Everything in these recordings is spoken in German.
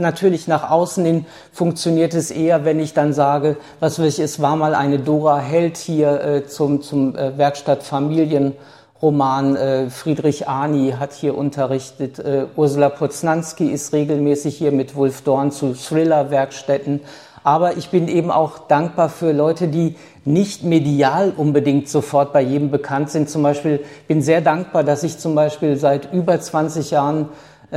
Natürlich nach außen hin funktioniert es eher, wenn ich dann sage, was will ich, es war mal eine Dora Held hier äh, zum, zum äh, Werkstatt Familienroman. Äh, Friedrich Arni hat hier unterrichtet. Äh, Ursula Poznanski ist regelmäßig hier mit Wolf Dorn zu Thriller-Werkstätten. Aber ich bin eben auch dankbar für Leute, die nicht medial unbedingt sofort bei jedem bekannt sind. Zum Beispiel bin sehr dankbar, dass ich zum Beispiel seit über 20 Jahren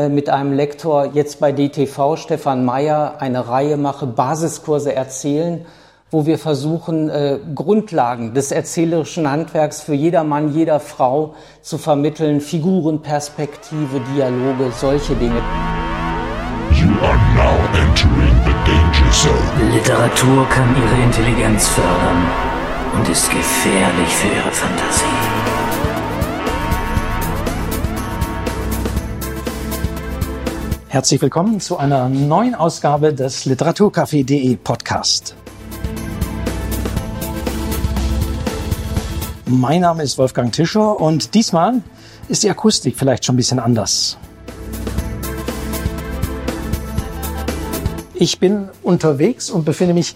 mit einem Lektor jetzt bei DTV, Stefan Meyer, eine Reihe mache, Basiskurse erzählen, wo wir versuchen, äh, Grundlagen des erzählerischen Handwerks für jedermann, jeder Frau zu vermitteln, Figuren, Perspektive, Dialoge, solche Dinge. You are now entering the danger zone. Literatur kann ihre Intelligenz fördern und ist gefährlich für ihre Fantasie. Herzlich willkommen zu einer neuen Ausgabe des Literaturcafé.de Podcast. Mein Name ist Wolfgang Tischer und diesmal ist die Akustik vielleicht schon ein bisschen anders. Ich bin unterwegs und befinde mich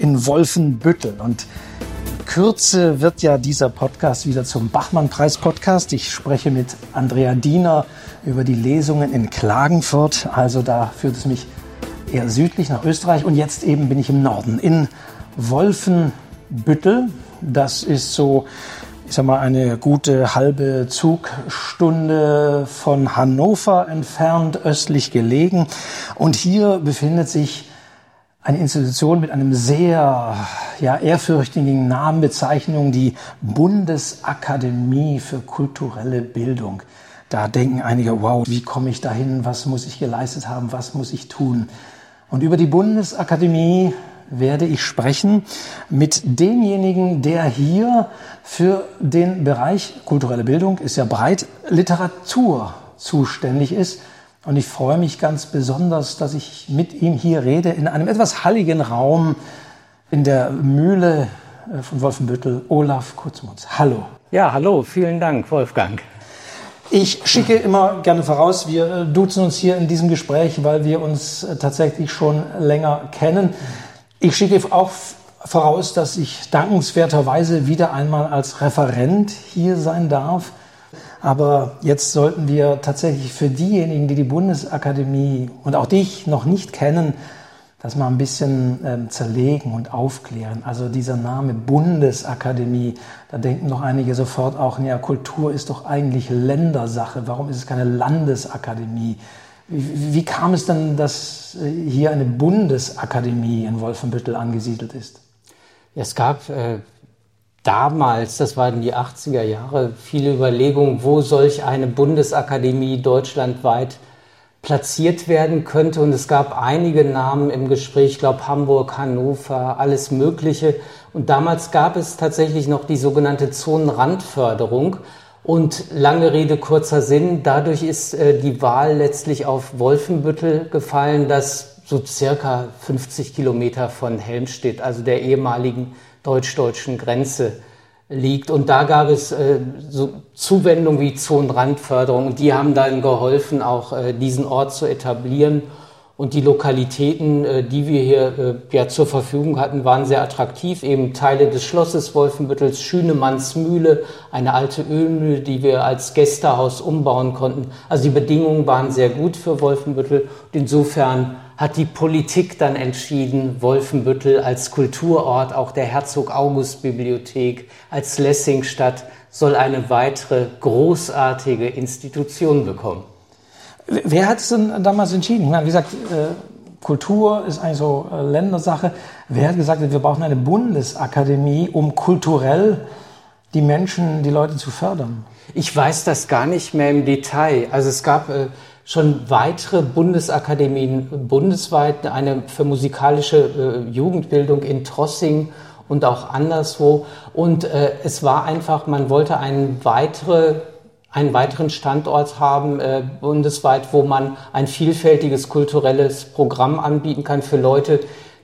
in Wolfenbüttel und Kürze wird ja dieser Podcast wieder zum Bachmann-Preis-Podcast. Ich spreche mit Andrea Diener über die Lesungen in Klagenfurt. Also da führt es mich eher südlich nach Österreich. Und jetzt eben bin ich im Norden in Wolfenbüttel. Das ist so ich sag mal, eine gute halbe Zugstunde von Hannover entfernt, östlich gelegen. Und hier befindet sich eine Institution mit einem sehr ja, ehrfürchtigen Namenbezeichnung, die Bundesakademie für kulturelle Bildung. Da denken einige, wow, wie komme ich dahin? Was muss ich geleistet haben? Was muss ich tun? Und über die Bundesakademie werde ich sprechen mit demjenigen, der hier für den Bereich kulturelle Bildung, ist ja breit, Literatur zuständig ist. Und ich freue mich ganz besonders, dass ich mit ihm hier rede in einem etwas halligen Raum in der Mühle äh, von Wolfenbüttel, Olaf Kurzmutz. Hallo. Ja, hallo, vielen Dank, Wolfgang. Ich schicke immer gerne voraus, wir äh, duzen uns hier in diesem Gespräch, weil wir uns äh, tatsächlich schon länger kennen. Ich schicke auch voraus, dass ich dankenswerterweise wieder einmal als Referent hier sein darf. Aber jetzt sollten wir tatsächlich für diejenigen, die die Bundesakademie und auch dich noch nicht kennen, das mal ein bisschen ähm, zerlegen und aufklären. Also dieser Name Bundesakademie, da denken doch einige sofort auch, ja, Kultur ist doch eigentlich Ländersache. Warum ist es keine Landesakademie? Wie, wie kam es denn, dass äh, hier eine Bundesakademie in Wolfenbüttel angesiedelt ist? Es gab äh, damals, das waren die 80er Jahre, viele Überlegungen, wo solch eine Bundesakademie deutschlandweit platziert werden könnte. Und es gab einige Namen im Gespräch, ich glaube Hamburg, Hannover, alles Mögliche. Und damals gab es tatsächlich noch die sogenannte Zonenrandförderung. Und lange Rede, kurzer Sinn, dadurch ist äh, die Wahl letztlich auf Wolfenbüttel gefallen, das so circa 50 Kilometer von Helmstedt, also der ehemaligen deutsch-deutschen Grenze liegt. Und da gab es äh, so Zuwendungen wie Zonenrandförderung und die haben dann geholfen, auch äh, diesen Ort zu etablieren. Und die Lokalitäten, äh, die wir hier äh, ja, zur Verfügung hatten, waren sehr attraktiv. Eben Teile des Schlosses Wolfenbüttels, Schünemannsmühle, eine alte Ölmühle, die wir als Gästehaus umbauen konnten. Also die Bedingungen waren sehr gut für Wolfenbüttel. Und insofern hat die Politik dann entschieden, Wolfenbüttel als Kulturort, auch der Herzog-August-Bibliothek, als Lessingstadt soll eine weitere großartige Institution bekommen. Wer hat es denn damals entschieden? Meine, wie gesagt, äh, Kultur ist eigentlich so äh, Ländersache. Wer hat gesagt, wir brauchen eine Bundesakademie, um kulturell die Menschen, die Leute zu fördern? Ich weiß das gar nicht mehr im Detail. Also es gab äh, schon weitere Bundesakademien bundesweit, eine für musikalische Jugendbildung in Trossing und auch anderswo. Und äh, es war einfach, man wollte eine weitere einen weiteren Standort haben äh, bundesweit, wo man ein vielfältiges kulturelles Programm anbieten kann für Leute,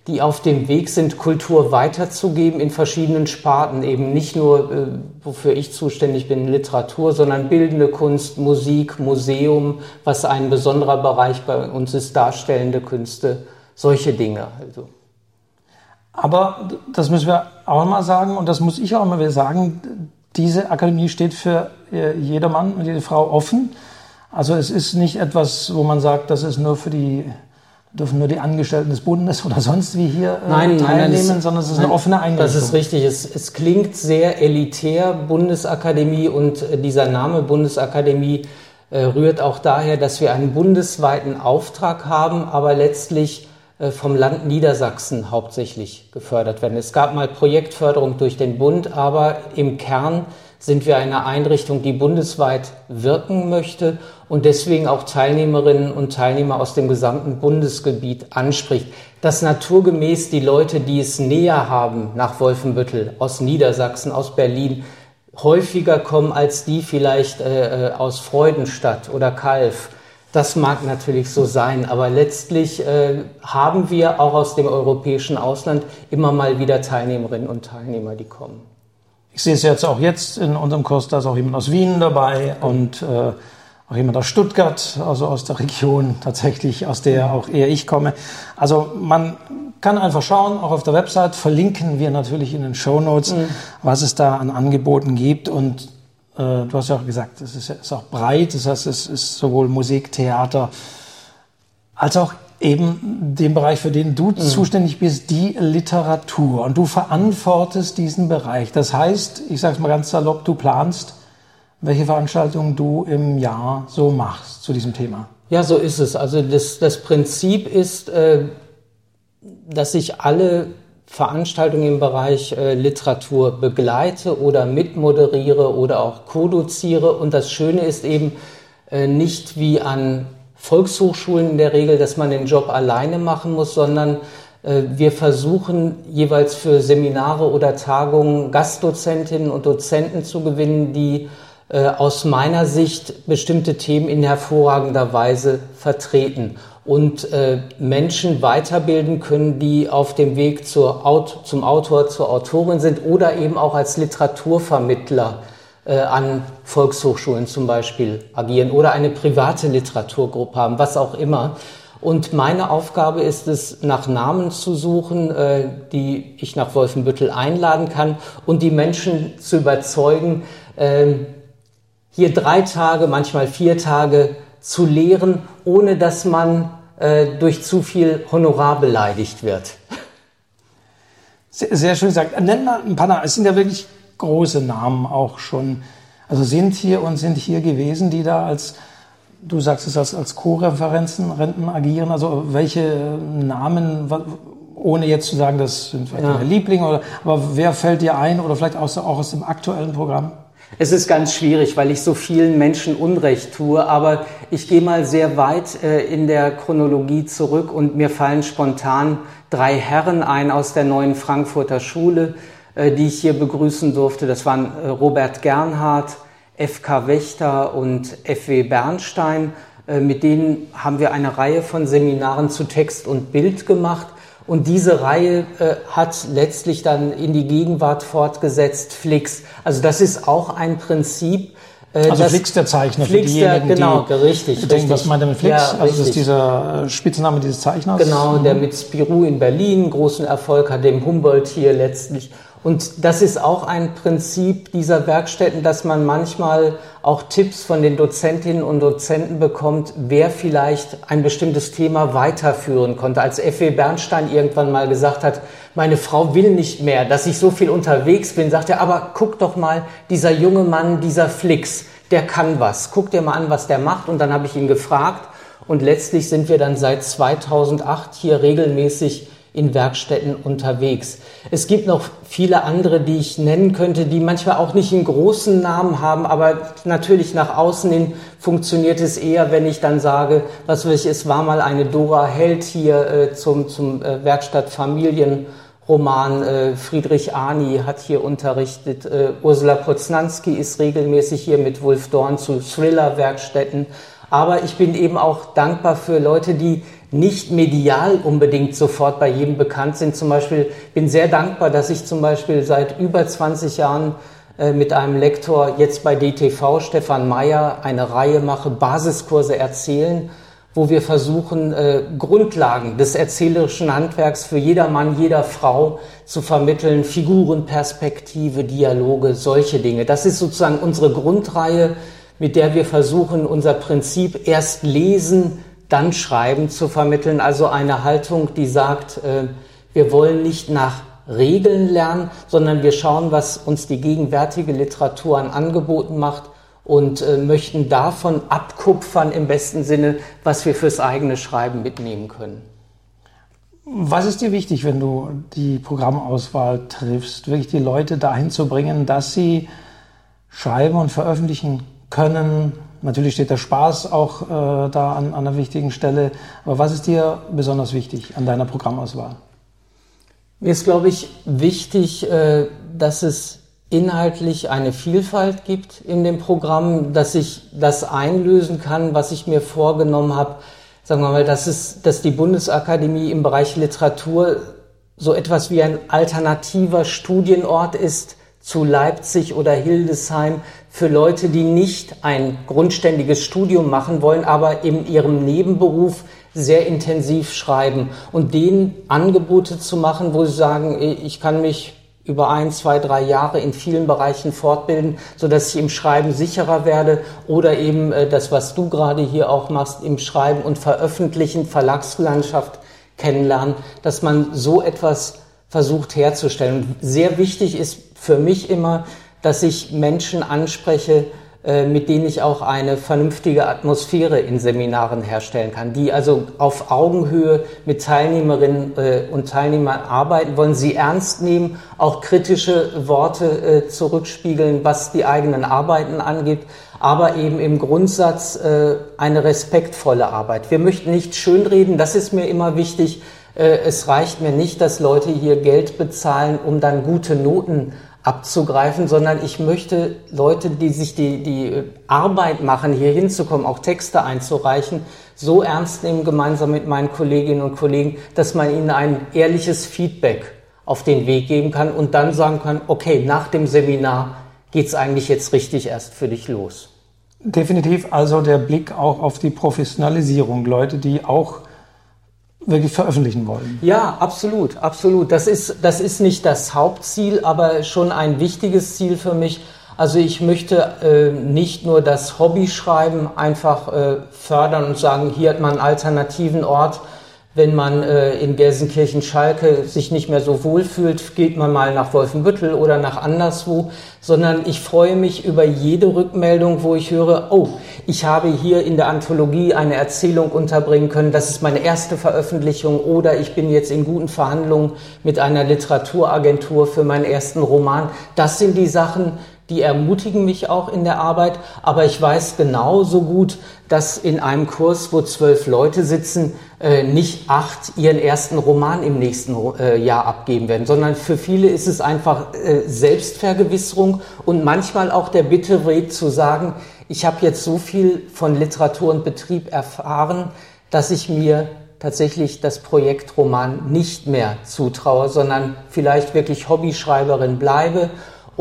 die auf dem Weg sind, Kultur weiterzugeben in verschiedenen Sparten. Eben nicht nur, äh, wofür ich zuständig bin, Literatur, sondern bildende Kunst, Musik, Museum, was ein besonderer Bereich bei uns ist, darstellende Künste, solche Dinge. Also. Aber das müssen wir auch mal sagen und das muss ich auch mal wieder sagen, diese Akademie steht für äh, jedermann und jede Frau offen. Also es ist nicht etwas, wo man sagt, das ist nur für die dürfen nur die Angestellten des Bundes oder sonst wie hier äh, nein, teilnehmen, nein, ist, sondern es ist nein, eine offene Einrichtung. Das ist richtig. Es, es, klingt sehr elitär, Bundesakademie, und äh, dieser Name Bundesakademie äh, rührt auch daher, dass wir einen bundesweiten Auftrag haben, aber letztlich vom Land Niedersachsen hauptsächlich gefördert werden. Es gab mal Projektförderung durch den Bund, aber im Kern sind wir eine Einrichtung, die bundesweit wirken möchte und deswegen auch Teilnehmerinnen und Teilnehmer aus dem gesamten Bundesgebiet anspricht. Dass naturgemäß die Leute, die es näher haben nach Wolfenbüttel, aus Niedersachsen, aus Berlin, häufiger kommen als die vielleicht äh, äh aus Freudenstadt oder Kalf. Das mag natürlich so sein, aber letztlich äh, haben wir auch aus dem europäischen Ausland immer mal wieder Teilnehmerinnen und Teilnehmer, die kommen. Ich sehe es jetzt auch jetzt in unserem Kurs, da ist auch jemand aus Wien dabei und äh, auch jemand aus Stuttgart, also aus der Region tatsächlich, aus der auch eher ich komme. Also man kann einfach schauen, auch auf der Website verlinken wir natürlich in den Show Notes, mhm. was es da an Angeboten gibt und äh, du hast ja auch gesagt, es ist, ist auch breit, das heißt, es ist sowohl Musik, Theater als auch eben den Bereich, für den du mhm. zuständig bist, die Literatur. Und du verantwortest diesen Bereich. Das heißt, ich sage es mal ganz salopp, du planst, welche Veranstaltungen du im Jahr so machst zu diesem Thema. Ja, so ist es. Also das, das Prinzip ist, äh, dass ich alle Veranstaltungen im Bereich äh, Literatur begleite oder mitmoderiere oder auch koduziere. Und das Schöne ist eben äh, nicht wie an Volkshochschulen in der Regel, dass man den Job alleine machen muss, sondern äh, wir versuchen jeweils für Seminare oder Tagungen Gastdozentinnen und Dozenten zu gewinnen, die äh, aus meiner Sicht bestimmte Themen in hervorragender Weise vertreten und äh, Menschen weiterbilden können, die auf dem Weg zur Aut zum Autor, zur Autorin sind oder eben auch als Literaturvermittler äh, an Volkshochschulen zum Beispiel agieren oder eine private Literaturgruppe haben, was auch immer. Und meine Aufgabe ist es, nach Namen zu suchen, äh, die ich nach Wolfenbüttel einladen kann und die Menschen zu überzeugen, äh, hier drei Tage, manchmal vier Tage zu lehren, ohne dass man äh, durch zu viel Honorar beleidigt wird. Sehr, sehr schön gesagt. Nenn mal ein paar Namen. Es sind ja wirklich große Namen auch schon, also sind hier und sind hier gewesen, die da als, du sagst es als, als Co-Referenzen Renten agieren. Also welche Namen, ohne jetzt zu sagen, das sind vielleicht ja. deine Lieblinge, oder, aber wer fällt dir ein oder vielleicht auch, auch aus dem aktuellen Programm? Es ist ganz schwierig, weil ich so vielen Menschen Unrecht tue, aber ich gehe mal sehr weit äh, in der Chronologie zurück und mir fallen spontan drei Herren ein aus der neuen Frankfurter Schule, äh, die ich hier begrüßen durfte. Das waren äh, Robert Gernhardt, FK Wächter und FW Bernstein. Äh, mit denen haben wir eine Reihe von Seminaren zu Text und Bild gemacht. Und diese Reihe äh, hat letztlich dann in die Gegenwart fortgesetzt, Flix. Also das ist auch ein Prinzip. Äh, also Flix der Zeichner Flix für diejenigen, der, genau, die richtig, denken, richtig. was meint er mit Flix? Ja, also das ist dieser äh, Spitzname dieses Zeichners? Genau, der mit Spirou in Berlin großen Erfolg hat, dem Humboldt hier letztlich und das ist auch ein Prinzip dieser Werkstätten, dass man manchmal auch Tipps von den Dozentinnen und Dozenten bekommt, wer vielleicht ein bestimmtes Thema weiterführen konnte. Als F.W. Bernstein irgendwann mal gesagt hat, meine Frau will nicht mehr, dass ich so viel unterwegs bin, sagt er, aber guck doch mal, dieser junge Mann, dieser Flix, der kann was. Guck dir mal an, was der macht. Und dann habe ich ihn gefragt. Und letztlich sind wir dann seit 2008 hier regelmäßig in Werkstätten unterwegs. Es gibt noch viele andere, die ich nennen könnte, die manchmal auch nicht einen großen Namen haben, aber natürlich nach außen hin funktioniert es eher, wenn ich dann sage, was weiß ich, es war mal eine Dora Held hier äh, zum, zum äh, Werkstatt Familienroman. Äh, Friedrich Arni hat hier unterrichtet. Äh, Ursula Poznanski ist regelmäßig hier mit Wolf Dorn zu Thriller-Werkstätten. Aber ich bin eben auch dankbar für Leute, die nicht medial unbedingt sofort bei jedem bekannt sind. Zum Beispiel bin sehr dankbar, dass ich zum Beispiel seit über 20 Jahren äh, mit einem Lektor jetzt bei DTV, Stefan Meyer, eine Reihe mache, Basiskurse erzählen, wo wir versuchen, äh, Grundlagen des erzählerischen Handwerks für jeder Mann, jeder Frau zu vermitteln, Figurenperspektive, Dialoge, solche Dinge. Das ist sozusagen unsere Grundreihe, mit der wir versuchen, unser Prinzip erst lesen, dann schreiben zu vermitteln. Also eine Haltung, die sagt, äh, wir wollen nicht nach Regeln lernen, sondern wir schauen, was uns die gegenwärtige Literatur an Angeboten macht und äh, möchten davon abkupfern im besten Sinne, was wir fürs eigene Schreiben mitnehmen können. Was ist dir wichtig, wenn du die Programmauswahl triffst, wirklich die Leute dahin zu bringen, dass sie schreiben und veröffentlichen können? Natürlich steht der Spaß auch äh, da an, an einer wichtigen Stelle. Aber was ist dir besonders wichtig an deiner Programmauswahl? Mir ist, glaube ich, wichtig, äh, dass es inhaltlich eine Vielfalt gibt in dem Programm, dass ich das einlösen kann, was ich mir vorgenommen habe. Sagen wir mal, dass, es, dass die Bundesakademie im Bereich Literatur so etwas wie ein alternativer Studienort ist zu Leipzig oder Hildesheim für Leute, die nicht ein grundständiges Studium machen wollen, aber in ihrem Nebenberuf sehr intensiv schreiben und denen Angebote zu machen, wo sie sagen, ich kann mich über ein, zwei, drei Jahre in vielen Bereichen fortbilden, so dass ich im Schreiben sicherer werde oder eben äh, das, was du gerade hier auch machst, im Schreiben und Veröffentlichen, Verlagslandschaft kennenlernen, dass man so etwas versucht herzustellen. Und sehr wichtig ist für mich immer, dass ich Menschen anspreche, äh, mit denen ich auch eine vernünftige Atmosphäre in Seminaren herstellen kann, die also auf Augenhöhe mit Teilnehmerinnen äh, und Teilnehmern arbeiten wollen, sie ernst nehmen, auch kritische Worte äh, zurückspiegeln, was die eigenen Arbeiten angeht, aber eben im Grundsatz eine respektvolle Arbeit. Wir möchten nicht schönreden, das ist mir immer wichtig. Es reicht mir nicht, dass Leute hier Geld bezahlen, um dann gute Noten abzugreifen, sondern ich möchte Leute, die sich die, die Arbeit machen, hier hinzukommen, auch Texte einzureichen, so ernst nehmen, gemeinsam mit meinen Kolleginnen und Kollegen, dass man ihnen ein ehrliches Feedback auf den Weg geben kann und dann sagen kann, okay, nach dem Seminar geht's eigentlich jetzt richtig erst für dich los. Definitiv also der Blick auch auf die Professionalisierung. Leute, die auch wirklich veröffentlichen wollen. Ja, absolut, absolut. Das ist, das ist nicht das Hauptziel, aber schon ein wichtiges Ziel für mich. Also ich möchte äh, nicht nur das Hobby-Schreiben einfach äh, fördern und sagen, hier hat man einen alternativen Ort, wenn man äh, in Gelsenkirchen-Schalke sich nicht mehr so wohl fühlt, geht man mal nach Wolfenbüttel oder nach anderswo, sondern ich freue mich über jede Rückmeldung, wo ich höre, oh, ich habe hier in der Anthologie eine Erzählung unterbringen können, das ist meine erste Veröffentlichung oder ich bin jetzt in guten Verhandlungen mit einer Literaturagentur für meinen ersten Roman. Das sind die Sachen, die ermutigen mich auch in der Arbeit, aber ich weiß genauso gut, dass in einem Kurs, wo zwölf Leute sitzen, äh, nicht acht ihren ersten Roman im nächsten äh, Jahr abgeben werden, sondern für viele ist es einfach äh, Selbstvergewisserung und manchmal auch der bittere Weg zu sagen, ich habe jetzt so viel von Literatur und Betrieb erfahren, dass ich mir tatsächlich das Projekt Roman nicht mehr zutraue, sondern vielleicht wirklich Hobbyschreiberin bleibe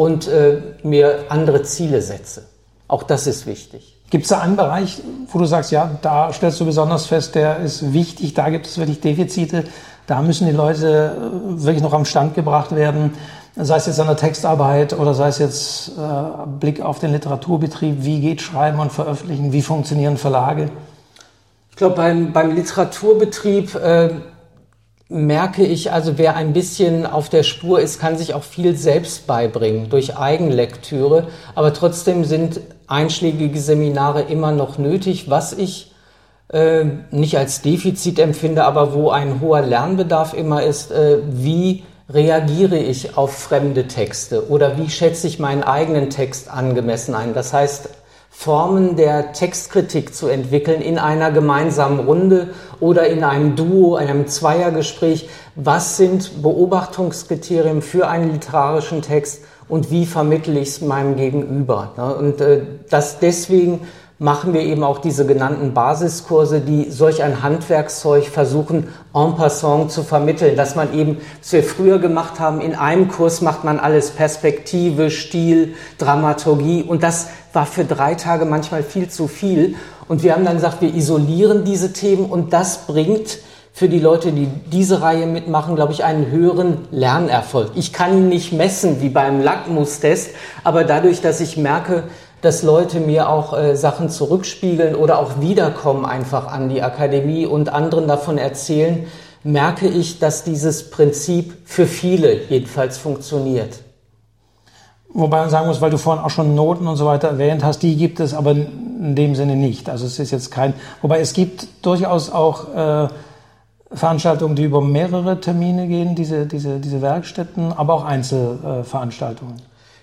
und äh, mir andere Ziele setze. Auch das ist wichtig. Gibt es da einen Bereich, wo du sagst, ja, da stellst du besonders fest, der ist wichtig, da gibt es wirklich Defizite, da müssen die Leute äh, wirklich noch am Stand gebracht werden, sei es jetzt an der Textarbeit oder sei es jetzt äh, Blick auf den Literaturbetrieb, wie geht Schreiben und Veröffentlichen, wie funktionieren Verlage? Ich glaube, beim, beim Literaturbetrieb äh, merke ich, also wer ein bisschen auf der Spur ist, kann sich auch viel selbst beibringen durch Eigenlektüre. Aber trotzdem sind einschlägige Seminare immer noch nötig, was ich äh, nicht als Defizit empfinde, aber wo ein hoher Lernbedarf immer ist, äh, wie reagiere ich auf fremde Texte oder wie schätze ich meinen eigenen Text angemessen ein. Das heißt, Formen der Textkritik zu entwickeln in einer gemeinsamen Runde oder in einem Duo, einem Zweiergespräch. Was sind Beobachtungskriterien für einen literarischen Text und wie vermittle ich es meinem Gegenüber? Und äh, das deswegen machen wir eben auch diese genannten Basiskurse, die solch ein Handwerkszeug versuchen, en passant zu vermitteln, dass man eben, was wir früher gemacht haben, in einem Kurs macht man alles Perspektive, Stil, Dramaturgie und das war für drei Tage manchmal viel zu viel. Und wir haben dann gesagt, wir isolieren diese Themen und das bringt für die Leute, die diese Reihe mitmachen, glaube ich, einen höheren Lernerfolg. Ich kann ihn nicht messen wie beim Lackmustest, aber dadurch, dass ich merke, dass Leute mir auch äh, Sachen zurückspiegeln oder auch wiederkommen einfach an die Akademie und anderen davon erzählen, merke ich, dass dieses Prinzip für viele jedenfalls funktioniert. Wobei man sagen muss, weil du vorhin auch schon Noten und so weiter erwähnt hast, die gibt es aber in dem Sinne nicht. Also es ist jetzt kein, wobei es gibt durchaus auch äh, Veranstaltungen, die über mehrere Termine gehen, diese, diese, diese Werkstätten, aber auch Einzelveranstaltungen.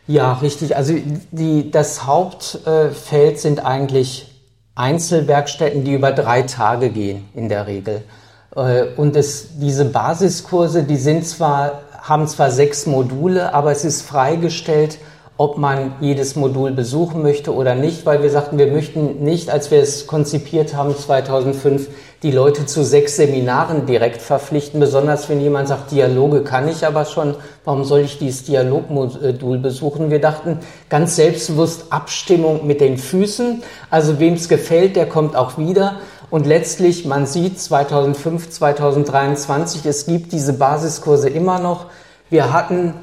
Ja, richtig. Also die, das Hauptfeld sind eigentlich Einzelwerkstätten, die über drei Tage gehen in der Regel. Äh, und es, diese Basiskurse, die sind zwar, haben zwar sechs Module, aber es ist freigestellt, ob man jedes Modul besuchen möchte oder nicht, weil wir sagten, wir möchten nicht, als wir es konzipiert haben 2005, die Leute zu sechs Seminaren direkt verpflichten, besonders wenn jemand sagt, Dialoge kann ich aber schon, warum soll ich dieses Dialogmodul besuchen? Wir dachten ganz selbstbewusst Abstimmung mit den Füßen, also wem es gefällt, der kommt auch wieder. Und letztlich, man sieht 2005, 2023, es gibt diese Basiskurse immer noch. Wir hatten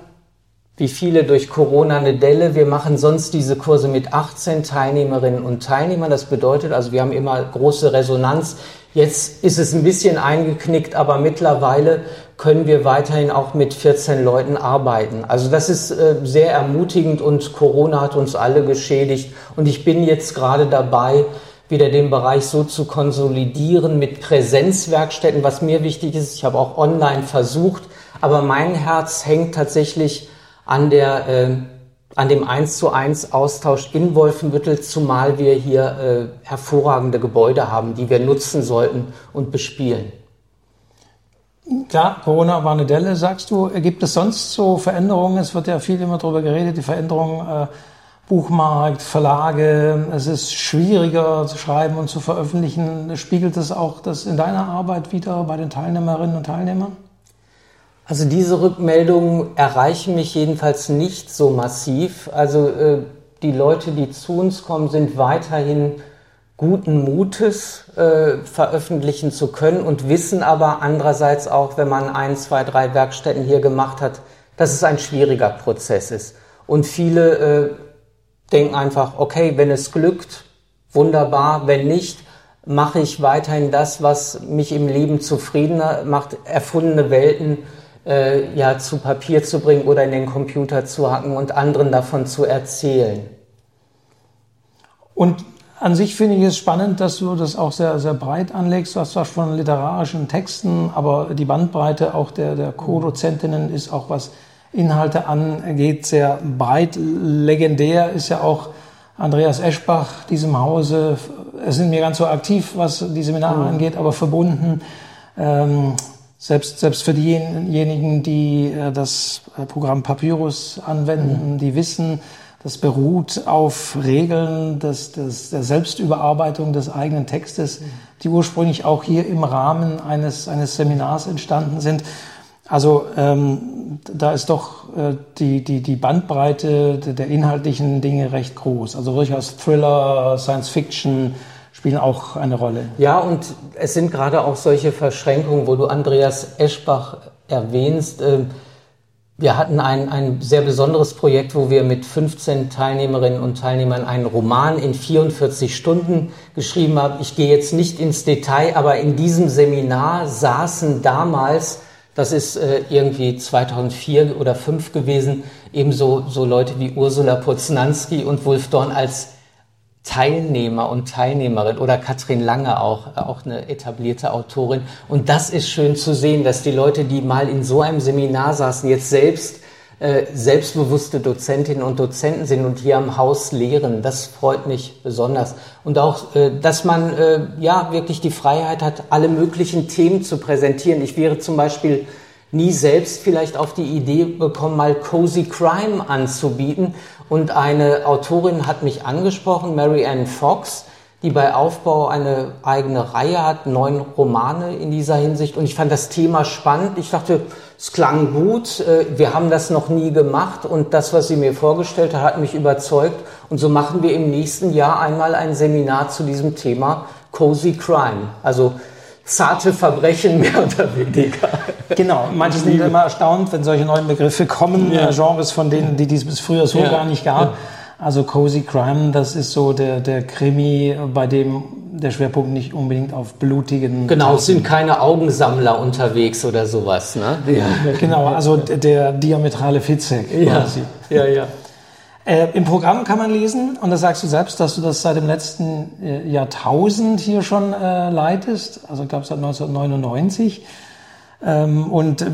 wie viele durch Corona eine Delle. Wir machen sonst diese Kurse mit 18 Teilnehmerinnen und Teilnehmern. Das bedeutet also, wir haben immer große Resonanz. Jetzt ist es ein bisschen eingeknickt, aber mittlerweile können wir weiterhin auch mit 14 Leuten arbeiten. Also das ist äh, sehr ermutigend und Corona hat uns alle geschädigt. Und ich bin jetzt gerade dabei, wieder den Bereich so zu konsolidieren mit Präsenzwerkstätten, was mir wichtig ist. Ich habe auch online versucht, aber mein Herz hängt tatsächlich an der äh, an dem 1 zu 1 Austausch in Wolfenbüttel, zumal wir hier äh, hervorragende Gebäude haben, die wir nutzen sollten und bespielen. Klar, Corona war eine Delle, sagst du. Gibt es sonst so Veränderungen? Es wird ja viel immer darüber geredet, die Veränderungen äh, Buchmarkt, Verlage. Es ist schwieriger zu schreiben und zu veröffentlichen. Spiegelt es auch das in deiner Arbeit wieder bei den Teilnehmerinnen und Teilnehmern? Also diese Rückmeldungen erreichen mich jedenfalls nicht so massiv. Also äh, die Leute, die zu uns kommen, sind weiterhin guten Mutes äh, veröffentlichen zu können und wissen aber andererseits auch, wenn man ein, zwei, drei Werkstätten hier gemacht hat, dass es ein schwieriger Prozess ist. Und viele äh, denken einfach, okay, wenn es glückt, wunderbar, wenn nicht, mache ich weiterhin das, was mich im Leben zufriedener macht, erfundene Welten äh, ja zu Papier zu bringen oder in den Computer zu hacken und anderen davon zu erzählen. Und an sich finde ich es spannend, dass du das auch sehr, sehr breit anlegst. Du hast zwar von literarischen Texten, aber die Bandbreite auch der, der Co-Dozentinnen ist auch was Inhalte angeht, sehr breit. Legendär ist ja auch Andreas Eschbach, diesem Hause. Es sind mir ganz so aktiv, was die Seminare mhm. angeht, aber verbunden. Ähm, selbst, selbst für diejenigen, die äh, das äh, Programm Papyrus anwenden, mhm. die wissen, das beruht auf Regeln des, des, der Selbstüberarbeitung des eigenen Textes, mhm. die ursprünglich auch hier im Rahmen eines, eines Seminars entstanden sind. Also ähm, da ist doch äh, die, die, die Bandbreite der inhaltlichen Dinge recht groß. Also durchaus Thriller, Science Fiction, spielen auch eine Rolle. Ja, und es sind gerade auch solche Verschränkungen, wo du Andreas Eschbach erwähnst. Ähm, wir hatten ein, ein sehr besonderes Projekt, wo wir mit 15 Teilnehmerinnen und Teilnehmern einen Roman in 44 Stunden geschrieben haben. Ich gehe jetzt nicht ins Detail, aber in diesem Seminar saßen damals, das ist äh, irgendwie 2004 oder 2005 gewesen, ebenso so Leute wie Ursula Poznanski und Wolf Dorn als Teilnehmer und Teilnehmerin oder Katrin Lange auch, auch eine etablierte Autorin. Und das ist schön zu sehen, dass die Leute, die mal in so einem Seminar saßen, jetzt selbst äh, selbstbewusste Dozentinnen und Dozenten sind und hier am Haus lehren. Das freut mich besonders. Und auch, äh, dass man äh, ja wirklich die Freiheit hat, alle möglichen Themen zu präsentieren. Ich wäre zum Beispiel nie selbst vielleicht auf die Idee bekommen, mal Cozy Crime anzubieten, und eine Autorin hat mich angesprochen, Mary Ann Fox, die bei Aufbau eine eigene Reihe hat, neun Romane in dieser Hinsicht. Und ich fand das Thema spannend. Ich dachte, es klang gut. Äh, wir haben das noch nie gemacht und das, was sie mir vorgestellt hat, hat mich überzeugt. Und so machen wir im nächsten Jahr einmal ein Seminar zu diesem Thema Cozy Crime. Also zarte Verbrechen mehr oder weniger. Genau, manche sind immer erstaunt, wenn solche neuen Begriffe kommen, ja. Äh, Genres von denen, die es bis früher so ja. gar nicht gab. Ja. Also Cozy Crime, das ist so der, der Krimi, bei dem der Schwerpunkt nicht unbedingt auf blutigen. Genau, es sind keine Augensammler unterwegs oder sowas, ne? Ja. Genau, also der diametrale Fitzek quasi. Ja, ja. Äh, Im Programm kann man lesen, und da sagst du selbst, dass du das seit dem letzten äh, Jahrtausend hier schon äh, leitest, also gab es seit 1999. Ähm, und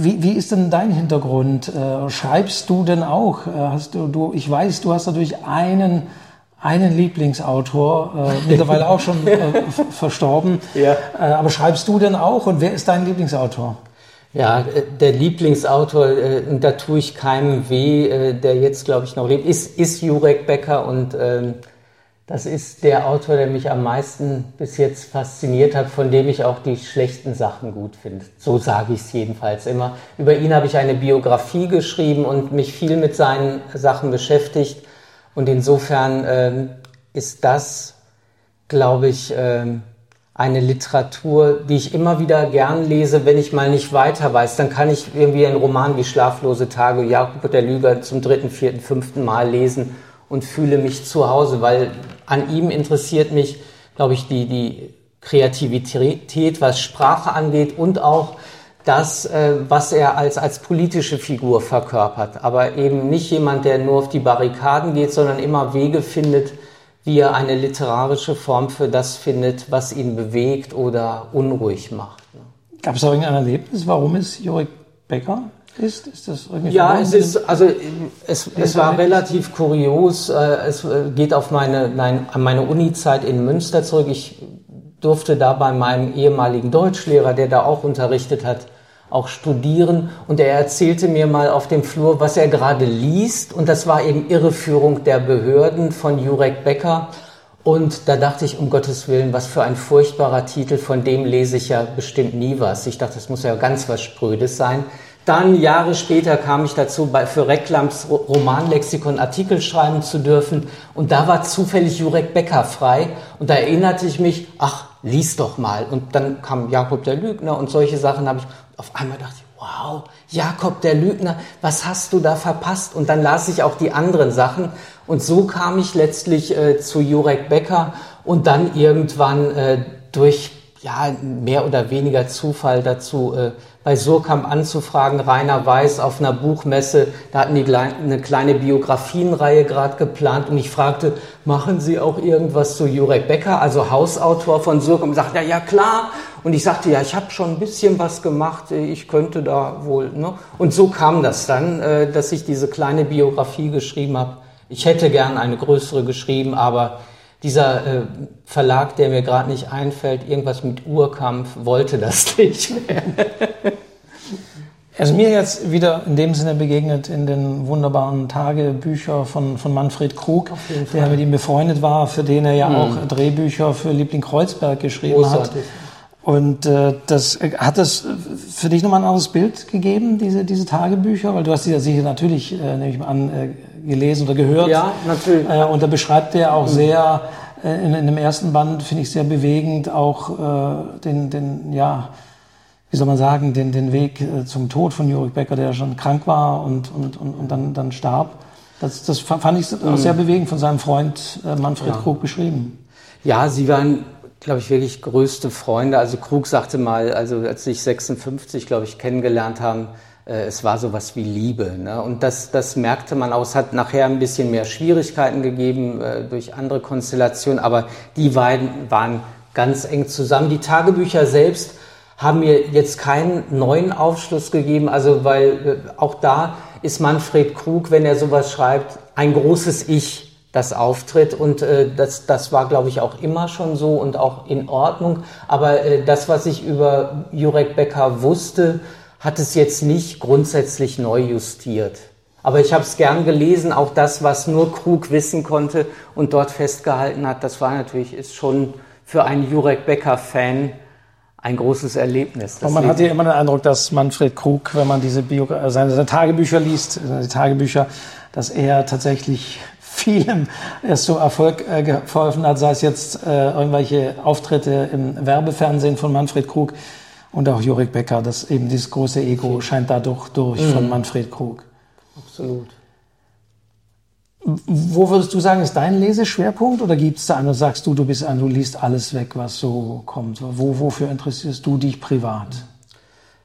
wie, wie ist denn dein Hintergrund? Äh, schreibst du denn auch? Äh, hast du, du, ich weiß, du hast natürlich einen, einen Lieblingsautor, äh, mittlerweile auch schon verstorben. Ja. aber schreibst du denn auch? Und wer ist dein Lieblingsautor? Ja, äh, der Lieblingsautor, äh, da tue ich keinem weh, äh, der jetzt, glaube ich, noch lebt, ist, ist Jurek Becker und ähm, das ist der Autor, der mich am meisten bis jetzt fasziniert hat, von dem ich auch die schlechten Sachen gut finde. So sage ich es jedenfalls immer. Über ihn habe ich eine Biografie geschrieben und mich viel mit seinen Sachen beschäftigt. Und insofern ähm, ist das, glaube ich, ähm, eine Literatur, die ich immer wieder gern lese, wenn ich mal nicht weiter weiß. Dann kann ich irgendwie einen Roman wie Schlaflose Tage, Jakob der Lüger zum dritten, vierten, fünften Mal lesen und fühle mich zu Hause, weil an ihm interessiert mich, glaube ich, die, die Kreativität, was Sprache angeht und auch das, äh, was er als, als politische Figur verkörpert. Aber eben nicht jemand, der nur auf die Barrikaden geht, sondern immer Wege findet, wie er eine literarische Form für das findet, was ihn bewegt oder unruhig macht. Ne? Gab es auch irgendein Erlebnis, warum es Jörg Becker ist? ist das irgendwie ja, es ist, also es, es war relativ kurios. Äh, es äh, geht auf meine, nein, an meine Uni-Zeit in Münster zurück. Ich durfte da bei meinem ehemaligen Deutschlehrer, der da auch unterrichtet hat, auch studieren. Und er erzählte mir mal auf dem Flur, was er gerade liest. Und das war eben Irreführung der Behörden von Jurek Becker. Und da dachte ich, um Gottes Willen, was für ein furchtbarer Titel, von dem lese ich ja bestimmt nie was. Ich dachte, das muss ja ganz was Sprödes sein. Dann Jahre später kam ich dazu, bei, für Reklams Romanlexikon Artikel schreiben zu dürfen. Und da war zufällig Jurek Becker frei. Und da erinnerte ich mich, ach, lies doch mal. Und dann kam Jakob der Lügner und solche Sachen habe ich auf einmal dachte ich, wow, Jakob der Lügner, was hast du da verpasst? Und dann las ich auch die anderen Sachen. Und so kam ich letztlich äh, zu Jurek Becker und dann irgendwann äh, durch ja, mehr oder weniger Zufall dazu, äh, bei Surkamp anzufragen. Rainer Weiß auf einer Buchmesse, da hatten die eine kleine Biografienreihe gerade geplant und ich fragte, machen Sie auch irgendwas zu Jurek Becker, also Hausautor von Surkamp? Und sagte, ja, ja klar. Und ich sagte, ja, ich habe schon ein bisschen was gemacht, ich könnte da wohl. Ne? Und so kam das dann, äh, dass ich diese kleine Biografie geschrieben habe. Ich hätte gern eine größere geschrieben, aber dieser äh, Verlag, der mir gerade nicht einfällt, irgendwas mit Urkampf, wollte das nicht mehr. Ist mir jetzt wieder in dem Sinne begegnet in den wunderbaren Tagebüchern von, von Manfred Krug, der mit ihm befreundet war, für den er ja mhm. auch Drehbücher für Liebling Kreuzberg geschrieben Großartig. hat. Und äh, das äh, hat das für dich nochmal ein anderes Bild gegeben, diese, diese Tagebücher? Weil du hast sie ja sicher natürlich, äh, nehme ich mal an, äh, gelesen oder gehört. Ja, natürlich. Äh, und da beschreibt er auch sehr, äh, in, in dem ersten Band finde ich sehr bewegend, auch äh, den, den, ja, wie soll man sagen, den, den Weg äh, zum Tod von Jurek Becker, der schon krank war und, und, und, und dann, dann starb. Das, das fand ich auch mhm. sehr bewegend von seinem Freund äh, Manfred ja. Krug beschrieben. Ja, sie waren glaube ich, wirklich größte Freunde. Also Krug sagte mal, also als sich 56, glaube ich, kennengelernt haben, äh, es war sowas wie Liebe. Ne? Und das, das merkte man auch. Es hat nachher ein bisschen mehr Schwierigkeiten gegeben äh, durch andere Konstellationen, aber die beiden waren ganz eng zusammen. Die Tagebücher selbst haben mir jetzt keinen neuen Aufschluss gegeben, also weil äh, auch da ist Manfred Krug, wenn er sowas schreibt, ein großes Ich das auftritt. Und äh, das, das war, glaube ich, auch immer schon so und auch in Ordnung. Aber äh, das, was ich über Jurek Becker wusste, hat es jetzt nicht grundsätzlich neu justiert. Aber ich habe es gern gelesen, auch das, was nur Krug wissen konnte und dort festgehalten hat, das war natürlich, ist schon für einen Jurek Becker-Fan ein großes Erlebnis. Und man hat ja immer den Eindruck, dass Manfred Krug, wenn man diese Bio äh, seine, seine Tagebücher liest, seine Tagebücher, dass er tatsächlich vielem erst so Erfolg äh, geholfen hat, sei es jetzt äh, irgendwelche Auftritte im Werbefernsehen von Manfred Krug und auch Jurek Becker, dass eben dieses große Ego scheint dadurch durch mhm. von Manfred Krug. Absolut. Wo würdest du sagen, ist dein Leseschwerpunkt oder gibt es da einen, sagst du, du bist ein, du liest alles weg, was so kommt? Wo, wofür interessierst du dich privat?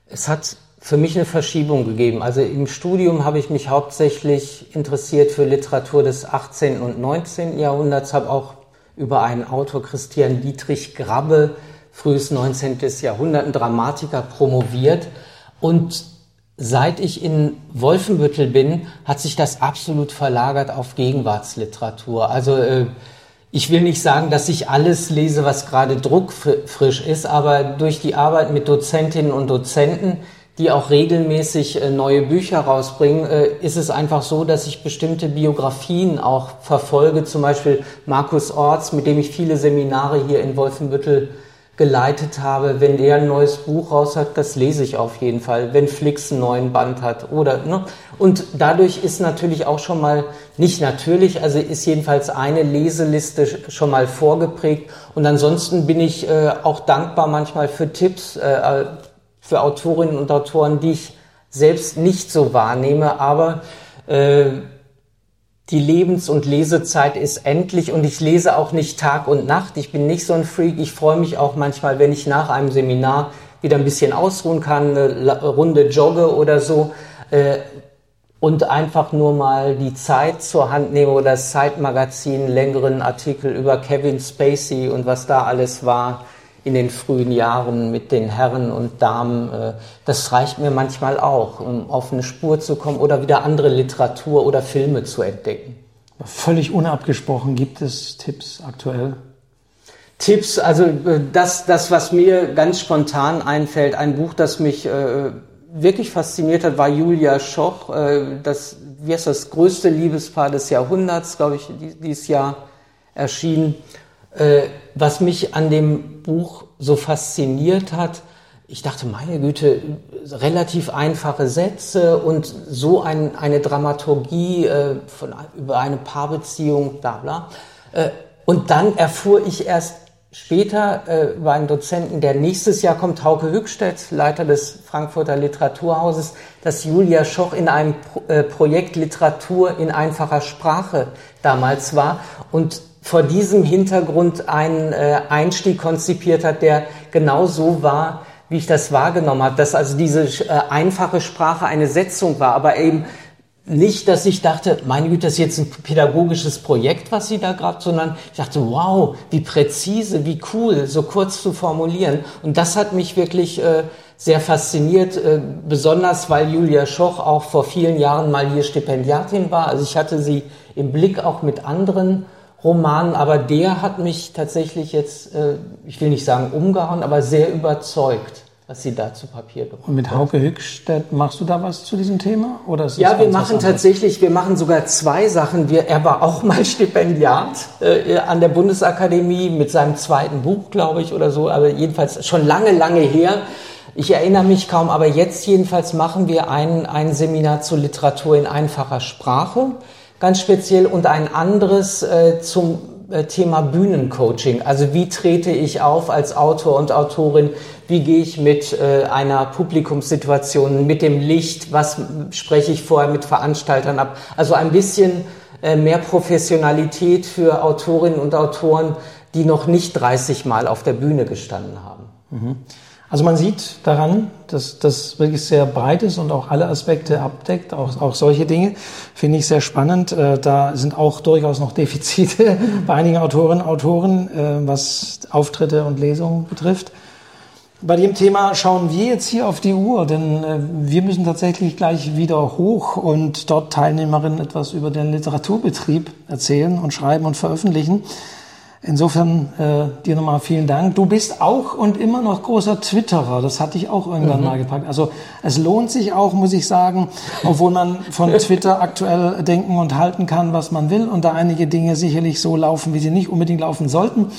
Es hat für mich eine Verschiebung gegeben. Also im Studium habe ich mich hauptsächlich interessiert für Literatur des 18. und 19. Jahrhunderts, habe auch über einen Autor, Christian Dietrich Grabbe, frühes 19. Jahrhundert, ein Dramatiker, promoviert. Und Seit ich in Wolfenbüttel bin, hat sich das absolut verlagert auf Gegenwartsliteratur. Also äh, ich will nicht sagen, dass ich alles lese, was gerade druckfrisch ist, aber durch die Arbeit mit Dozentinnen und Dozenten, die auch regelmäßig äh, neue Bücher rausbringen, äh, ist es einfach so, dass ich bestimmte Biografien auch verfolge. Zum Beispiel Markus Orts, mit dem ich viele Seminare hier in Wolfenbüttel geleitet habe, wenn der ein neues Buch raus hat, das lese ich auf jeden Fall, wenn Flix einen neuen Band hat oder ne? und dadurch ist natürlich auch schon mal nicht natürlich, also ist jedenfalls eine Leseliste schon mal vorgeprägt und ansonsten bin ich äh, auch dankbar manchmal für Tipps äh, für Autorinnen und Autoren, die ich selbst nicht so wahrnehme, aber äh, die Lebens- und Lesezeit ist endlich und ich lese auch nicht Tag und Nacht. Ich bin nicht so ein Freak. Ich freue mich auch manchmal, wenn ich nach einem Seminar wieder ein bisschen ausruhen kann, eine Runde jogge oder so äh, und einfach nur mal die Zeit zur Hand nehme oder das Zeitmagazin, längeren Artikel über Kevin Spacey und was da alles war in den frühen Jahren mit den Herren und Damen. Äh, das reicht mir manchmal auch, um auf eine Spur zu kommen oder wieder andere Literatur oder Filme zu entdecken. Völlig unabgesprochen gibt es Tipps aktuell? Tipps, also äh, das, das, was mir ganz spontan einfällt, ein Buch, das mich äh, wirklich fasziniert hat, war Julia Schoch, äh, das, wie heißt das, größte Liebespaar des Jahrhunderts, glaube ich, dieses Jahr erschienen. Äh, was mich an dem Buch so fasziniert hat, ich dachte, meine Güte, relativ einfache Sätze und so ein, eine Dramaturgie äh, von, über eine Paarbeziehung, bla bla. Äh, und dann erfuhr ich erst später äh, bei einem Dozenten, der nächstes Jahr kommt, Hauke Hückstedt, Leiter des Frankfurter Literaturhauses, dass Julia Schoch in einem Pro äh, Projekt Literatur in einfacher Sprache damals war. Und vor diesem Hintergrund einen äh, Einstieg konzipiert hat, der genau so war, wie ich das wahrgenommen habe, dass also diese äh, einfache Sprache eine Setzung war, aber eben nicht, dass ich dachte, meine Güte, das ist jetzt ein pädagogisches Projekt, was Sie da gerade, sondern ich dachte, wow, wie präzise, wie cool, so kurz zu formulieren. Und das hat mich wirklich äh, sehr fasziniert, äh, besonders weil Julia Schoch auch vor vielen Jahren mal hier Stipendiatin war. Also ich hatte sie im Blick auch mit anderen Roman, aber der hat mich tatsächlich jetzt, äh, ich will nicht sagen umgehauen, aber sehr überzeugt, was sie da zu Papier gebracht Und mit Hauke Hückstedt machst du da was zu diesem Thema? Oder ist ja, wir machen tatsächlich, wir machen sogar zwei Sachen. Wir, er war auch mal Stipendiat äh, an der Bundesakademie mit seinem zweiten Buch, glaube ich, oder so, aber jedenfalls schon lange, lange her. Ich erinnere mich kaum, aber jetzt jedenfalls machen wir ein, ein Seminar zur Literatur in einfacher Sprache ganz speziell und ein anderes äh, zum äh, Thema Bühnencoaching. Also wie trete ich auf als Autor und Autorin? Wie gehe ich mit äh, einer Publikumssituation, mit dem Licht? Was spreche ich vorher mit Veranstaltern ab? Also ein bisschen äh, mehr Professionalität für Autorinnen und Autoren, die noch nicht 30 Mal auf der Bühne gestanden haben. Mhm. Also man sieht daran, dass das wirklich sehr breit ist und auch alle Aspekte abdeckt, auch, auch solche Dinge, finde ich sehr spannend. Äh, da sind auch durchaus noch Defizite bei einigen Autorinnen und Autoren, äh, was Auftritte und Lesungen betrifft. Bei dem Thema schauen wir jetzt hier auf die Uhr, denn äh, wir müssen tatsächlich gleich wieder hoch und dort Teilnehmerinnen etwas über den Literaturbetrieb erzählen und schreiben und veröffentlichen. Insofern äh, dir nochmal vielen Dank. Du bist auch und immer noch großer Twitterer. Das hatte ich auch irgendwann mhm. mal gepackt. Also es lohnt sich auch, muss ich sagen, obwohl man von Twitter aktuell denken und halten kann, was man will und da einige Dinge sicherlich so laufen, wie sie nicht unbedingt laufen sollten,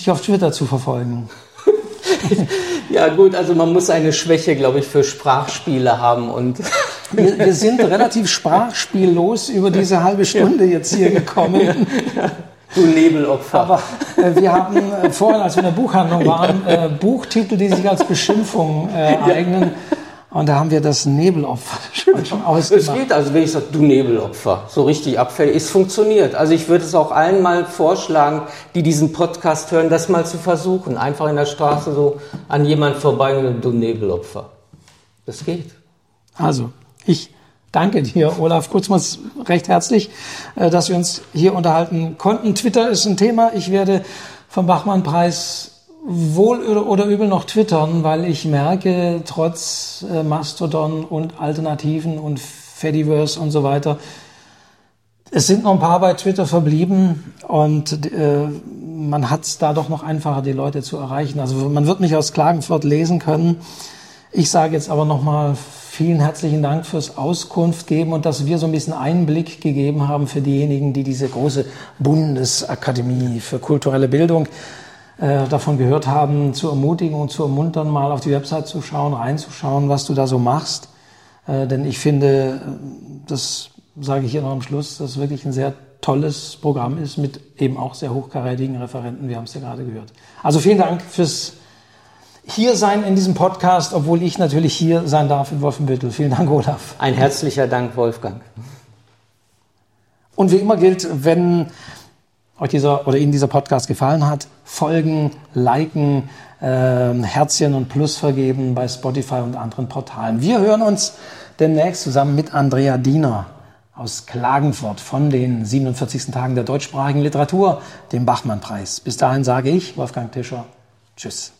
dich auf Twitter zu verfolgen. ja gut, also man muss eine Schwäche, glaube ich, für Sprachspiele haben und wir, wir sind relativ sprachspiellos über diese halbe Stunde jetzt hier gekommen. Ja. Du Nebelopfer. Aber äh, wir haben äh, vorhin, als wir in der Buchhandlung waren, äh, Buchtitel, die sich als Beschimpfung äh, eignen. Und da haben wir das Nebelopfer schon ausgemacht. Es geht also, wenn ich sage, du Nebelopfer, so richtig abfällig. Es funktioniert. Also ich würde es auch allen mal vorschlagen, die diesen Podcast hören, das mal zu versuchen. Einfach in der Straße so an jemand vorbei und du Nebelopfer. Das geht. Also, ich danke dir, Olaf Kurzmanns, recht herzlich, äh, dass wir uns hier unterhalten konnten. Twitter ist ein Thema. Ich werde vom Bachmann-Preis wohl oder übel noch twittern, weil ich merke, trotz äh, Mastodon und Alternativen und Fediverse und so weiter, es sind noch ein paar bei Twitter verblieben und äh, man hat es da doch noch einfacher, die Leute zu erreichen. Also man wird mich aus Klagenfurt lesen können. Ich sage jetzt aber nochmal vielen herzlichen Dank fürs Auskunft geben und dass wir so ein bisschen Einblick gegeben haben für diejenigen, die diese große Bundesakademie für kulturelle Bildung äh, davon gehört haben, zu ermutigen und zu ermuntern, mal auf die Website zu schauen, reinzuschauen, was du da so machst. Äh, denn ich finde, das sage ich hier noch am Schluss, dass es wirklich ein sehr tolles Programm ist mit eben auch sehr hochkarätigen Referenten. Wir haben es ja gerade gehört. Also vielen Dank fürs hier sein in diesem Podcast, obwohl ich natürlich hier sein darf in Wolfenbüttel. Vielen Dank, Olaf. Ein herzlicher Dank, Wolfgang. Und wie immer gilt, wenn euch dieser oder Ihnen dieser Podcast gefallen hat, folgen, liken, äh, Herzchen und Plus vergeben bei Spotify und anderen Portalen. Wir hören uns demnächst zusammen mit Andrea Diener aus Klagenfurt von den 47. Tagen der deutschsprachigen Literatur, dem Bachmann-Preis. Bis dahin sage ich, Wolfgang Tischer, Tschüss.